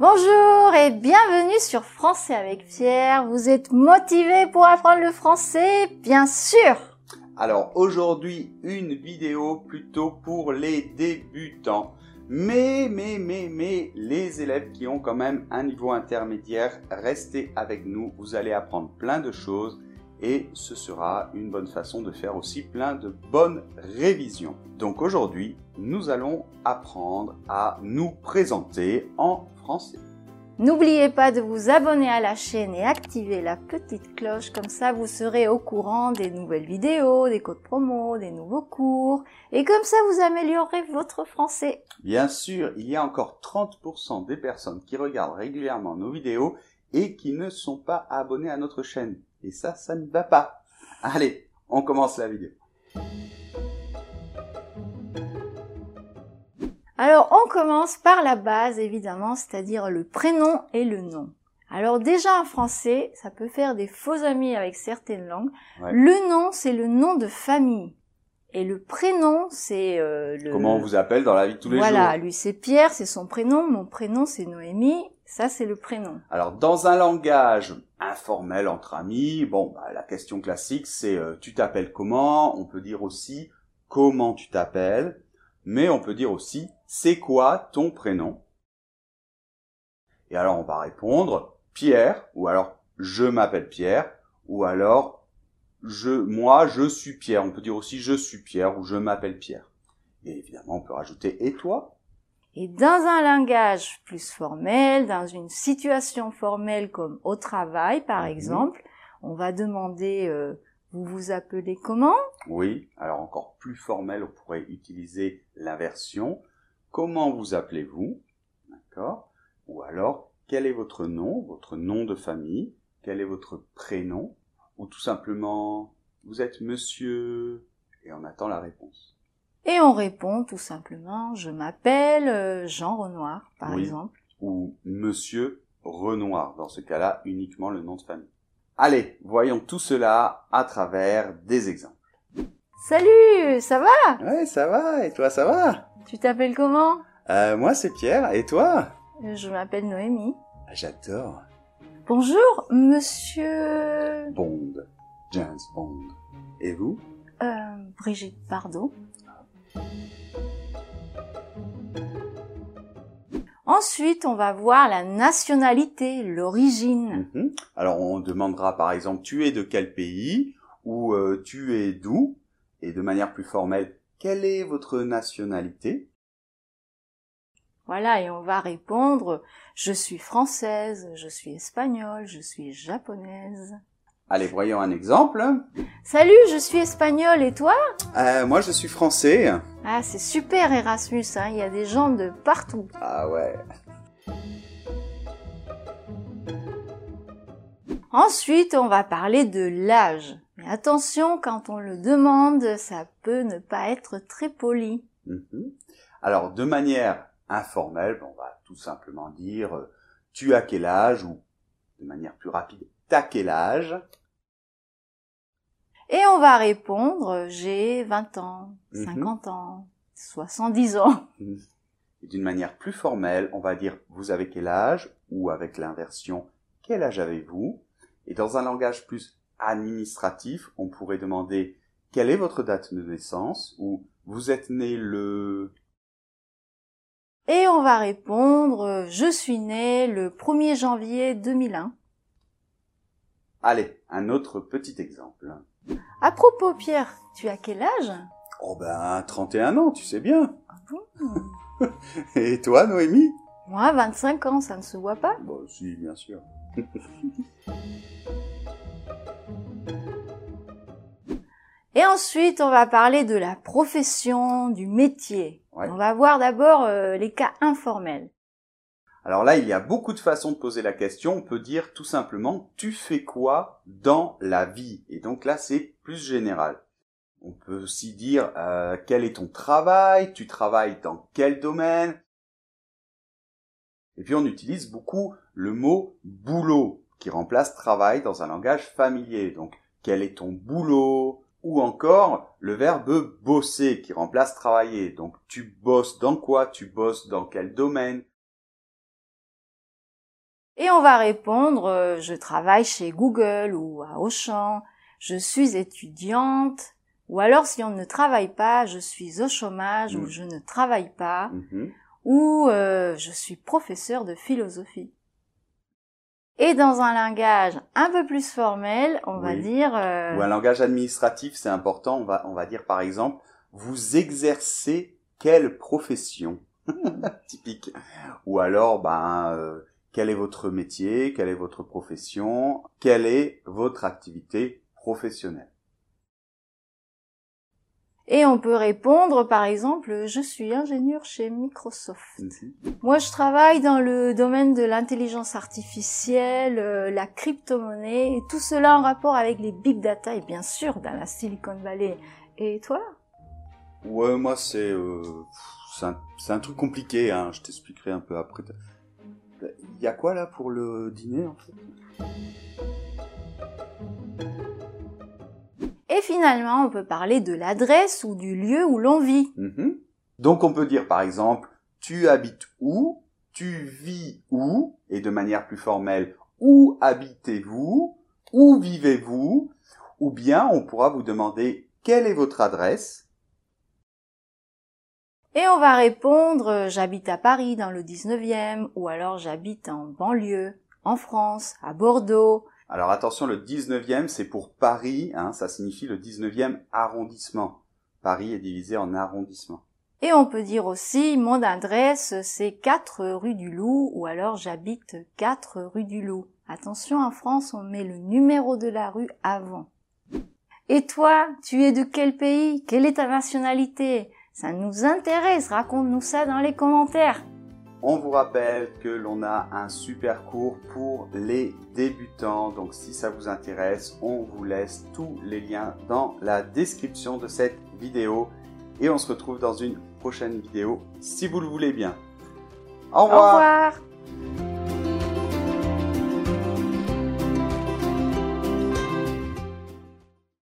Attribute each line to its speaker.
Speaker 1: Bonjour et bienvenue sur Français avec Pierre. Vous êtes motivé pour apprendre le français Bien sûr
Speaker 2: Alors aujourd'hui, une vidéo plutôt pour les débutants. Mais, mais, mais, mais, les élèves qui ont quand même un niveau intermédiaire, restez avec nous. Vous allez apprendre plein de choses et ce sera une bonne façon de faire aussi plein de bonnes révisions. Donc aujourd'hui, nous allons apprendre à nous présenter en français.
Speaker 1: N'oubliez pas de vous abonner à la chaîne et activer la petite cloche, comme ça vous serez au courant des nouvelles vidéos, des codes promo, des nouveaux cours, et comme ça vous améliorerez votre français.
Speaker 2: Bien sûr, il y a encore 30% des personnes qui regardent régulièrement nos vidéos et qui ne sont pas abonnés à notre chaîne. Et ça, ça ne va pas. Allez, on commence la vidéo.
Speaker 1: Alors, on commence par la base, évidemment, c'est-à-dire le prénom et le nom. Alors déjà en français, ça peut faire des faux amis avec certaines langues.
Speaker 2: Ouais.
Speaker 1: Le nom, c'est le nom de famille. Et le prénom, c'est euh, le...
Speaker 2: Comment on vous appelle dans la vie de tous les
Speaker 1: voilà,
Speaker 2: jours
Speaker 1: lui c'est Pierre, c'est son prénom. Mon prénom, c'est Noémie. Ça, c'est le prénom.
Speaker 2: Alors, dans un langage informel entre amis, bon, bah, la question classique, c'est euh, tu t'appelles comment? On peut dire aussi comment tu t'appelles, mais on peut dire aussi c'est quoi ton prénom? Et alors, on va répondre Pierre, ou alors je m'appelle Pierre, ou alors je, moi, je suis Pierre. On peut dire aussi je suis Pierre ou je m'appelle Pierre. Et évidemment, on peut rajouter et toi?
Speaker 1: Et dans un langage plus formel, dans une situation formelle comme au travail, par
Speaker 2: Mhm.
Speaker 1: exemple, on va demander euh, vous vous appelez comment?
Speaker 2: Oui, alors encore plus formel, on pourrait utiliser l'inversion. Comment vous appelez-vous? D'accord? Ou alors, quel est votre nom, votre nom de famille? Quel est votre prénom? Ou tout simplement, vous êtes monsieur? Et on attend la réponse.
Speaker 1: Et on répond tout simplement je m'appelle euh, Jean Renoir, par
Speaker 2: Oui.
Speaker 1: exemple.
Speaker 2: Ou monsieur Renoir, dans ce cas-là, uniquement le nom de famille. Allez, voyons tout cela à travers des exemples.
Speaker 1: Salut, ça va?
Speaker 2: Ouais, ça va, et toi ça va?
Speaker 1: Tu t'appelles comment?
Speaker 2: Euh, Moi c'est Pierre, et toi?
Speaker 1: Euh, Je m'appelle Noémie.
Speaker 2: J'adore.
Speaker 1: Bonjour, monsieur
Speaker 2: Bond. James Bond. Et vous?
Speaker 1: Euh, Brigitte Bardot. Ensuite, on va voir la nationalité, l'origine.
Speaker 2: Mhm. Alors on demandera par exemple tu es de quel pays ou euh, tu es d'où? Et de manière plus formelle quelle est votre nationalité?
Speaker 1: Voilà, et on va répondre je suis française, je suis espagnole, je suis japonaise.
Speaker 2: Allez voyons un exemple.
Speaker 1: Salut, je suis espagnole et toi?
Speaker 2: Euh, moi je suis français.
Speaker 1: Ah, c'est super Erasmus, hein, il y a des gens de partout.
Speaker 2: Ah ouais.
Speaker 1: Ensuite, on va parler de l'âge. Mais attention, quand on le demande, ça peut ne pas être très poli.
Speaker 2: Mhm. Alors de manière informelle, on va tout simplement dire euh, tu as quel âge ou de manière plus rapide t'as quel âge
Speaker 1: Et on va répondre j'ai 20 ans,
Speaker 2: Mhm.
Speaker 1: 50 ans, 70 ans.
Speaker 2: Et d'une manière plus formelle, on va dire vous avez quel âge? Ou avec l'inversion quel âge avez-vous? Et dans un langage plus administratif, on pourrait demander quelle est votre date de naissance? Ou vous êtes né le
Speaker 1: Et on va répondre je suis né le 1er janvier 2001.
Speaker 2: Allez, un autre petit exemple.
Speaker 1: À propos Pierre, tu as quel âge?
Speaker 2: Oh ben 31 ans, tu sais bien.
Speaker 1: Ah bon?
Speaker 2: Et toi Noémie?
Speaker 1: Moi, 25 ans, ça ne se voit pas.
Speaker 2: Bon si, bien sûr.
Speaker 1: Et ensuite, on va parler de la profession, du métier.
Speaker 2: Ouais.
Speaker 1: On va voir d'abord euh, les cas informels.
Speaker 2: Alors là, il y a beaucoup de façons de poser la question. On peut dire tout simplement tu fais quoi dans la vie? Et donc là, c'est plus général. On peut aussi dire euh, quel est ton travail? Tu travailles dans quel domaine? Et puis on utilise beaucoup le mot boulot qui remplace travail dans un langage familier. Donc quel est ton boulot? Ou encore le verbe bosser qui remplace travailler. Donc tu bosses dans quoi? Tu bosses dans quel domaine?
Speaker 1: Et on va répondre, euh, je travaille chez Google ou à Auchan, je suis étudiante, ou alors si on ne travaille pas, je suis au chômage ou
Speaker 2: Mm.
Speaker 1: je ne travaille pas,
Speaker 2: Mhm.
Speaker 1: ou euh, je suis professeur de philosophie. Et dans un langage un peu plus formel, on va dire euh,
Speaker 2: Ou un langage administratif, c'est important. On va, on va dire par exemple, vous exercez quelle profession Typique. Ou alors, ben, euh, quel est votre métier Quelle est votre profession Quelle est votre activité professionnelle
Speaker 1: et on peut répondre par exemple je suis ingénieur chez Microsoft. Moi, je travaille dans le domaine de l'intelligence artificielle, euh, la crypto-monnaie, et tout cela en rapport avec les big data et bien sûr dans la Silicon Valley. Et toi?
Speaker 2: Ouais, moi c'est euh, un truc compliqué. Hein. Je t'expliquerai un peu après. Il y a quoi là pour le dîner en fait?
Speaker 1: Finalement, on peut parler de l'adresse ou du lieu où l'on vit.
Speaker 2: Mhm. Donc on peut dire par exemple, tu habites où, tu vis où, et de manière plus formelle, où habitez-vous, où vivez-vous, ou bien on pourra vous demander quelle est votre adresse.
Speaker 1: Et on va répondre euh, j'habite à Paris dans le 19e ou alors j'habite en banlieue, en France, à Bordeaux.
Speaker 2: Alors attention, le 19e c'est pour Paris, hein, ça signifie le 19e arrondissement. Paris est divisé en arrondissements.
Speaker 1: Et on peut dire aussi mon adresse c'est 4 rue du Loup ou alors j'habite 4 rue du Loup. Attention, en France on met le numéro de la rue avant. Et toi, tu es de quel pays? Quelle est ta nationalité? Ça nous intéresse, raconte-nous ça dans les commentaires.
Speaker 2: On vous rappelle que l'on a un super cours pour les débutants. Donc si ça vous intéresse, on vous laisse tous les liens dans la description de cette vidéo. Et on se retrouve dans une prochaine vidéo si vous le voulez bien. Au
Speaker 1: Au
Speaker 2: revoir.
Speaker 1: revoir